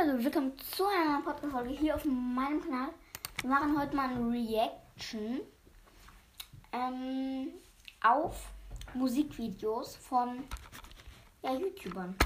Leute, willkommen zu einer Podcast-Folge hier auf meinem Kanal. Wir machen heute mal eine Reaction ähm, auf Musikvideos von ja, YouTubern.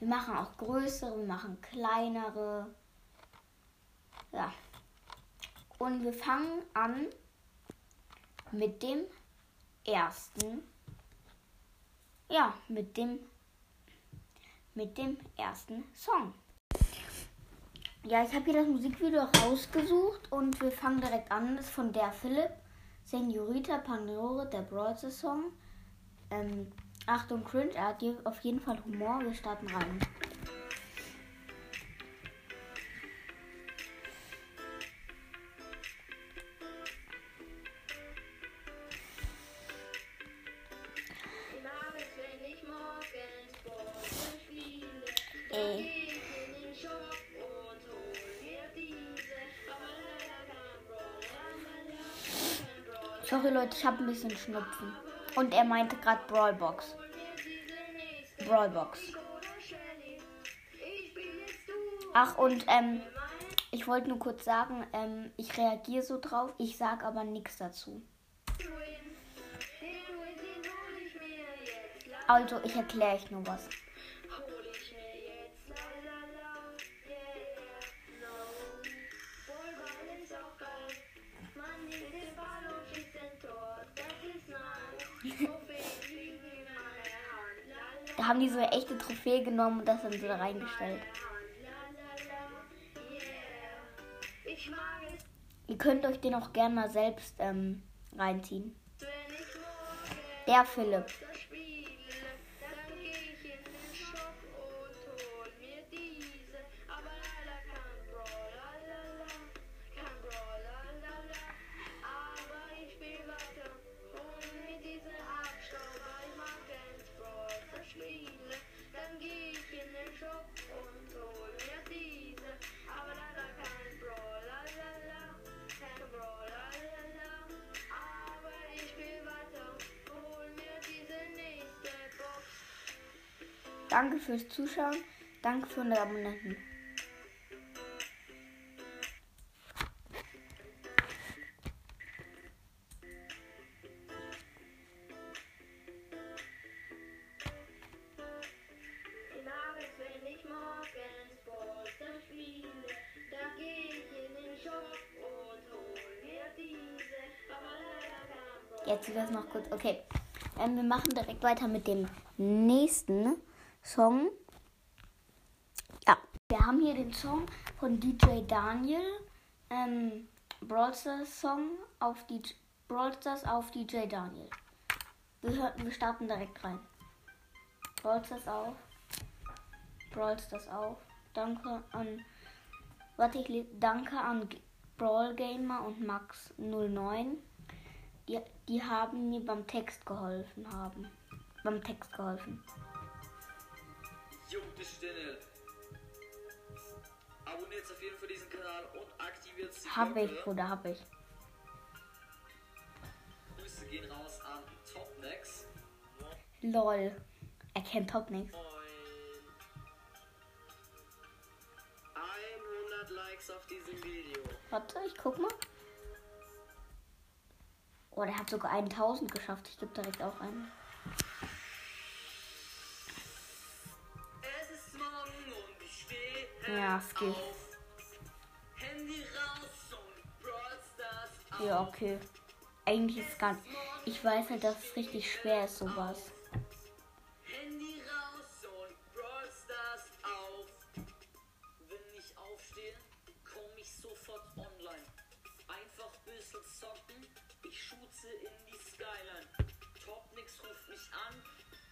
Wir machen auch größere, wir machen kleinere. Ja. Und wir fangen an mit dem ersten. Ja, mit dem mit dem ersten Song. Ja, ich habe hier das Musikvideo rausgesucht und wir fangen direkt an. Das ist von der Philipp, Senorita Pandore, der Brawler Song. Ähm, Achtung, Cringe, er hat auf jeden Fall Humor. Wir starten rein. Sorry Leute, ich habe ein bisschen Schnupfen. Und er meinte gerade Brawlbox. Brawlbox. Ach und ähm, ich wollte nur kurz sagen, ähm, ich reagiere so drauf, ich sag aber nichts dazu. Also ich erkläre euch nur was. Haben die so eine echte Trophäe genommen und das dann so da reingestellt. Ihr könnt euch den auch gerne mal selbst ähm, reinziehen. Der Philipp. Danke fürs Zuschauen. Danke für 100 Abonnenten. Jetzt wird es noch kurz. Okay. Ähm, wir machen direkt weiter mit dem nächsten. Song. Ja, wir haben hier den Song von DJ Daniel. Ähm, Brawl Stars Song auf DJ, Brawl Stars auf DJ Daniel. Wir, wir starten direkt rein. Brawl Stars auf. Brawl Stars auf. Danke an. Warte, ich danke an Brawl Gamer und Max 09. Die, die haben mir beim Text geholfen haben. Beim Text geholfen. Juckt die Stille. Abonniert auf jeden Fall diesen Kanal und aktiviert die Hab Glocke. ich, Bruder, hab ich. Grüße gehen raus an Topnex. Lol. Er kennt Topnex. 100 Likes auf diesem Video. Warte, ich guck mal. Oh, der hat sogar 1000 geschafft. Ich gebe direkt auch einen. Ja, es geht. Ja, okay. Eigentlich ist es nicht. Ich weiß halt, dass es richtig schwer ist, sowas. Handy raus und Brawl Stars auf. Wenn ich aufstehe, komme ich sofort online. Einfach ein bisschen zocken. Ich schutze in die Skyline. Topnix ruft mich an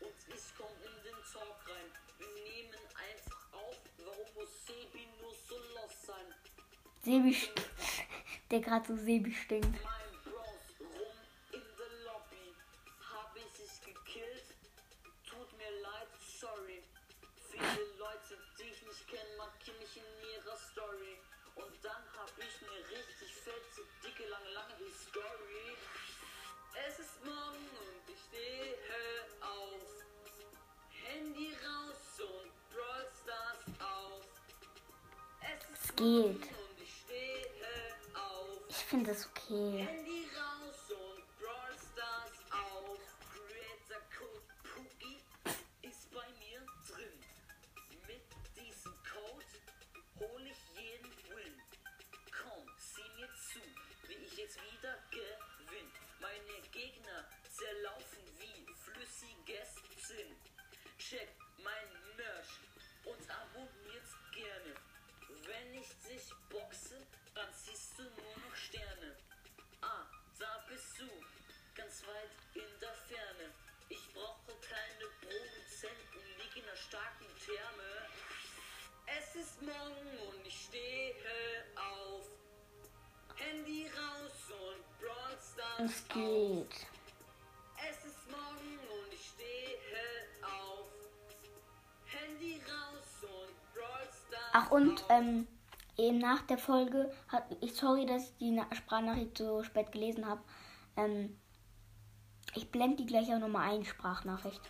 und ich komme in Sebi, der gerade so Sebi stinkt. geht. Finde es okay. Es ist morgen und ich stehe auf. Handy raus und Brawl Stars Es auf. geht. Es ist morgen und ich stehe auf. Handy raus und Brawl Stars Ach und ähm, eben nach der Folge hat ich sorry, dass ich die Na- Sprachnachricht so spät gelesen habe. Ähm, ich blende die gleich auch nochmal ein, Sprachnachricht.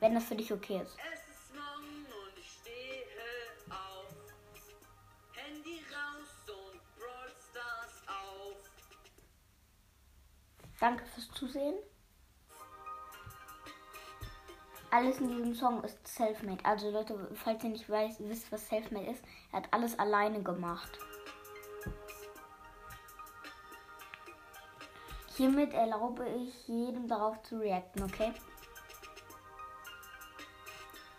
Wenn das für dich okay ist. Es ist morgen und ich stehe auf. Handy raus und Brawl Stars auf. Danke fürs Zusehen. Alles in diesem Song ist Selfmade. Also Leute, falls ihr nicht weiß, wisst, was Selfmade ist, er hat alles alleine gemacht. Hiermit erlaube ich jedem darauf zu reacten, okay?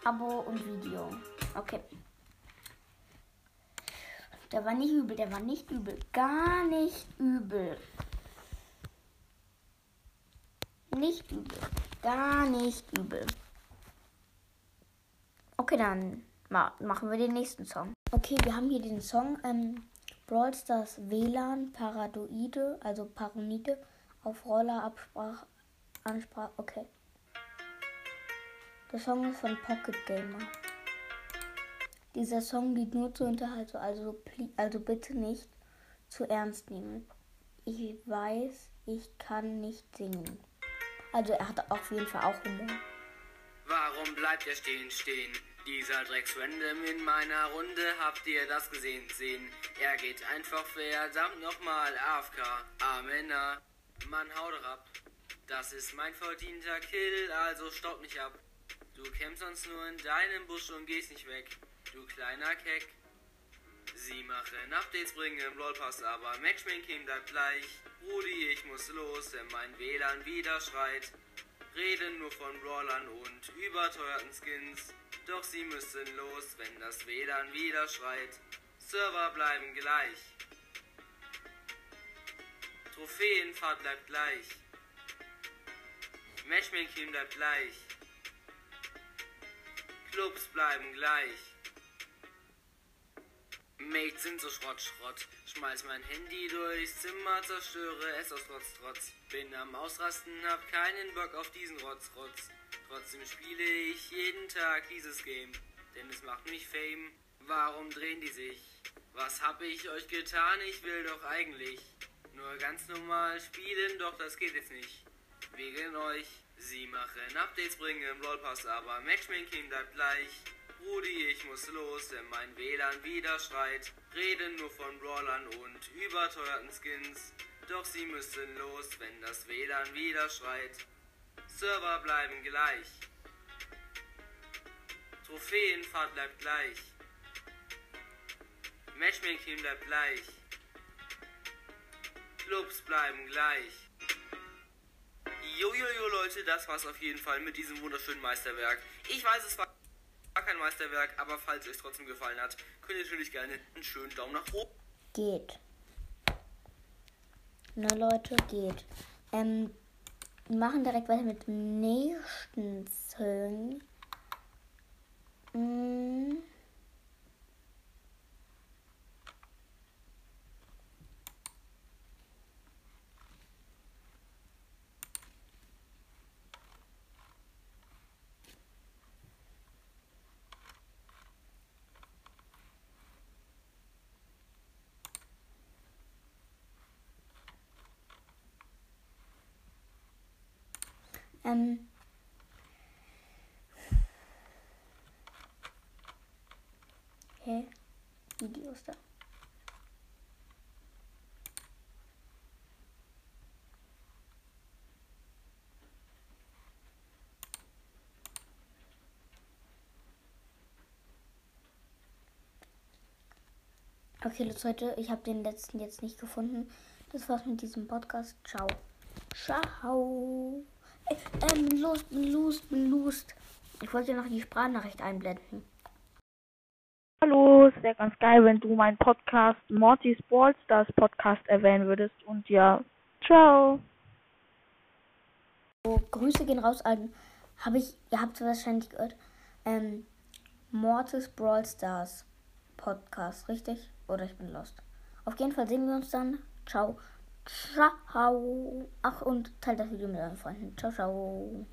Abo und Video. Okay. Der war nicht übel, der war nicht übel. Gar nicht übel. Nicht übel. Gar nicht übel. Okay, dann ma machen wir den nächsten Song. Okay, wir haben hier den Song ähm, Brawl Stars WLAN Paradoide, also Paronide auf Roller Absprach Ansprach. Okay. Der Song ist von Pocket Gamer. Dieser Song dient nur zur Unterhaltung, also, also bitte nicht zu ernst nehmen. Ich weiß, ich kann nicht singen. Also er hat auf jeden Fall auch Humor. Warum bleibt er stehen, stehen? Dieser Drecksrandom in meiner Runde, habt ihr das gesehen, sehen? Er geht einfach verdammt nochmal AFK. Amena, Mann, hau doch ab. Das ist mein verdienter Kill, also stopp mich ab. Du kämpfst sonst nur in deinem Busch und gehst nicht weg. Du kleiner Keck. Sie machen Updates, bringen im Pass, aber Matchmaking bleibt gleich. Rudi, ich muss los, denn mein WLAN wieder schreit. Reden nur von Brawlern und überteuerten Skins. Doch sie müssen los, wenn das WLAN wieder schreit. Server bleiben gleich. Trophäenfahrt bleibt gleich. Matchmaking bleibt gleich. Clubs bleiben gleich. Mates sind so Schrott, Schrott. Schmeiß mein Handy durchs Zimmer, zerstöre es aus Trotz, Trotz. Bin am Ausrasten, hab keinen Bock auf diesen Rotz, Rotz. Trotzdem spiele ich jeden Tag dieses Game, denn es macht mich Fame. Warum drehen die sich? Was hab ich euch getan? Ich will doch eigentlich nur ganz normal spielen, doch das geht jetzt nicht. Wegen euch. Sie machen Updates, bringen im Pass, aber Matchmaking bleibt gleich. Rudi, ich muss los, denn mein WLAN wieder schreit. Reden nur von Brawlern und überteuerten Skins. Doch sie müssen los, wenn das WLAN wieder schreit. Server bleiben gleich. Trophäenfahrt bleibt gleich. Matchmaking bleibt gleich. Clubs bleiben gleich. Jojojo Leute, das war's auf jeden Fall mit diesem wunderschönen Meisterwerk. Ich weiß, es war kein Meisterwerk, aber falls es euch trotzdem gefallen hat, könnt ihr natürlich gerne einen schönen Daumen nach oben. Geht. Na Leute, geht. Ähm, wir machen direkt weiter mit dem nächsten Song. Mm. Ähm, Hä? Videos da. Okay, Leute, ich habe den letzten jetzt nicht gefunden. Das war's mit diesem Podcast. Ciao. Ciao. Äh, ähm, los, los, los. Ich wollte noch die Sprachnachricht einblenden. Hallo, es wäre ganz geil, wenn du meinen Podcast Morty's Ballstars Podcast erwähnen würdest. Und ja, ciao. So, Grüße gehen raus an, habe ich, ihr habt es wahrscheinlich gehört, ähm, Mortis Brawl Stars Podcast, richtig? Oder ich bin lost. Auf jeden Fall sehen wir uns dann. Ciao. Ciao. Ach, und teilt das Video mit euren Freunden. Ciao, ciao.